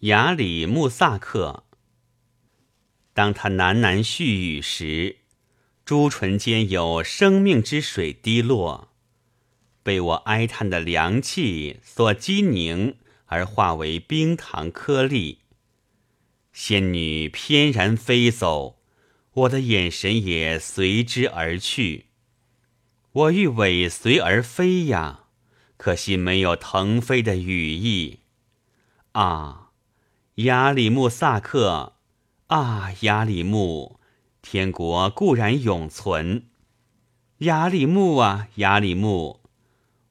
雅里穆萨克。当他喃喃絮语时，朱唇间有生命之水滴落，被我哀叹的凉气所激凝，而化为冰糖颗粒。仙女翩然飞走，我的眼神也随之而去。我欲尾随而飞呀，可惜没有腾飞的羽翼。啊，亚里木萨克！啊，亚里木！天国固然永存。亚里木啊，亚里木！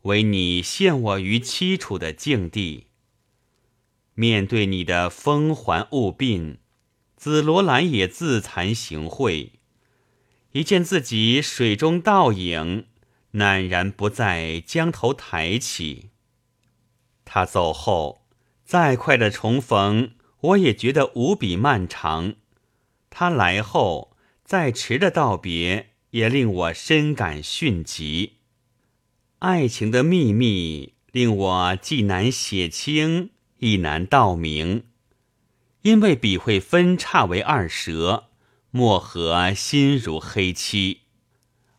唯你陷我于凄楚的境地。面对你的风环物鬓，紫罗兰也自惭形秽。一见自己水中倒影，赧然不再将头抬起。他走后，再快的重逢，我也觉得无比漫长；他来后，再迟的道别，也令我深感迅疾。爱情的秘密，令我既难写清，亦难道明，因为笔会分叉为二舌。墨河心如黑漆，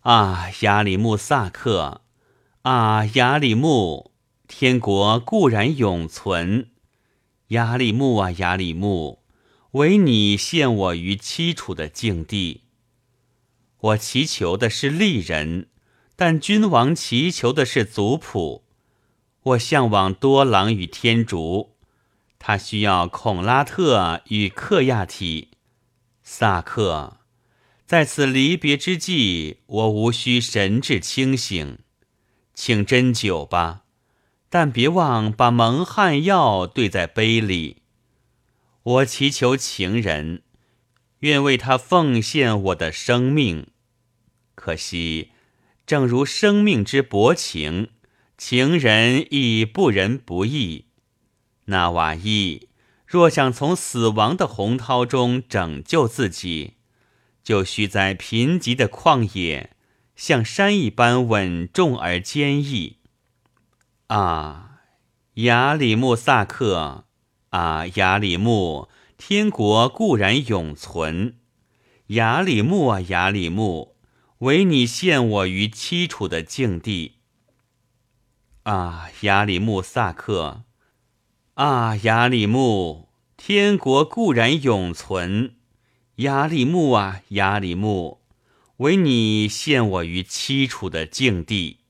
啊，亚里木萨克，啊，亚里木，天国固然永存。亚里木啊，亚里木，唯你陷我于凄楚的境地。我祈求的是利人，但君王祈求的是族谱。我向往多狼与天竺，他需要孔拉特与克亚体。萨克，在此离别之际，我无需神志清醒，请斟酒吧，但别忘把蒙汗药兑在杯里。我祈求情人，愿为他奉献我的生命。可惜，正如生命之薄情，情人亦不仁不义。那瓦伊。若想从死亡的洪涛中拯救自己，就需在贫瘠的旷野，像山一般稳重而坚毅。啊，雅里木萨克！啊，雅里木！天国固然永存。雅里木啊，雅里木！唯你陷我于凄楚的境地。啊，雅里木萨克！啊，雅里木，天国固然永存。雅里木啊，雅里木，唯你陷我于凄楚的境地。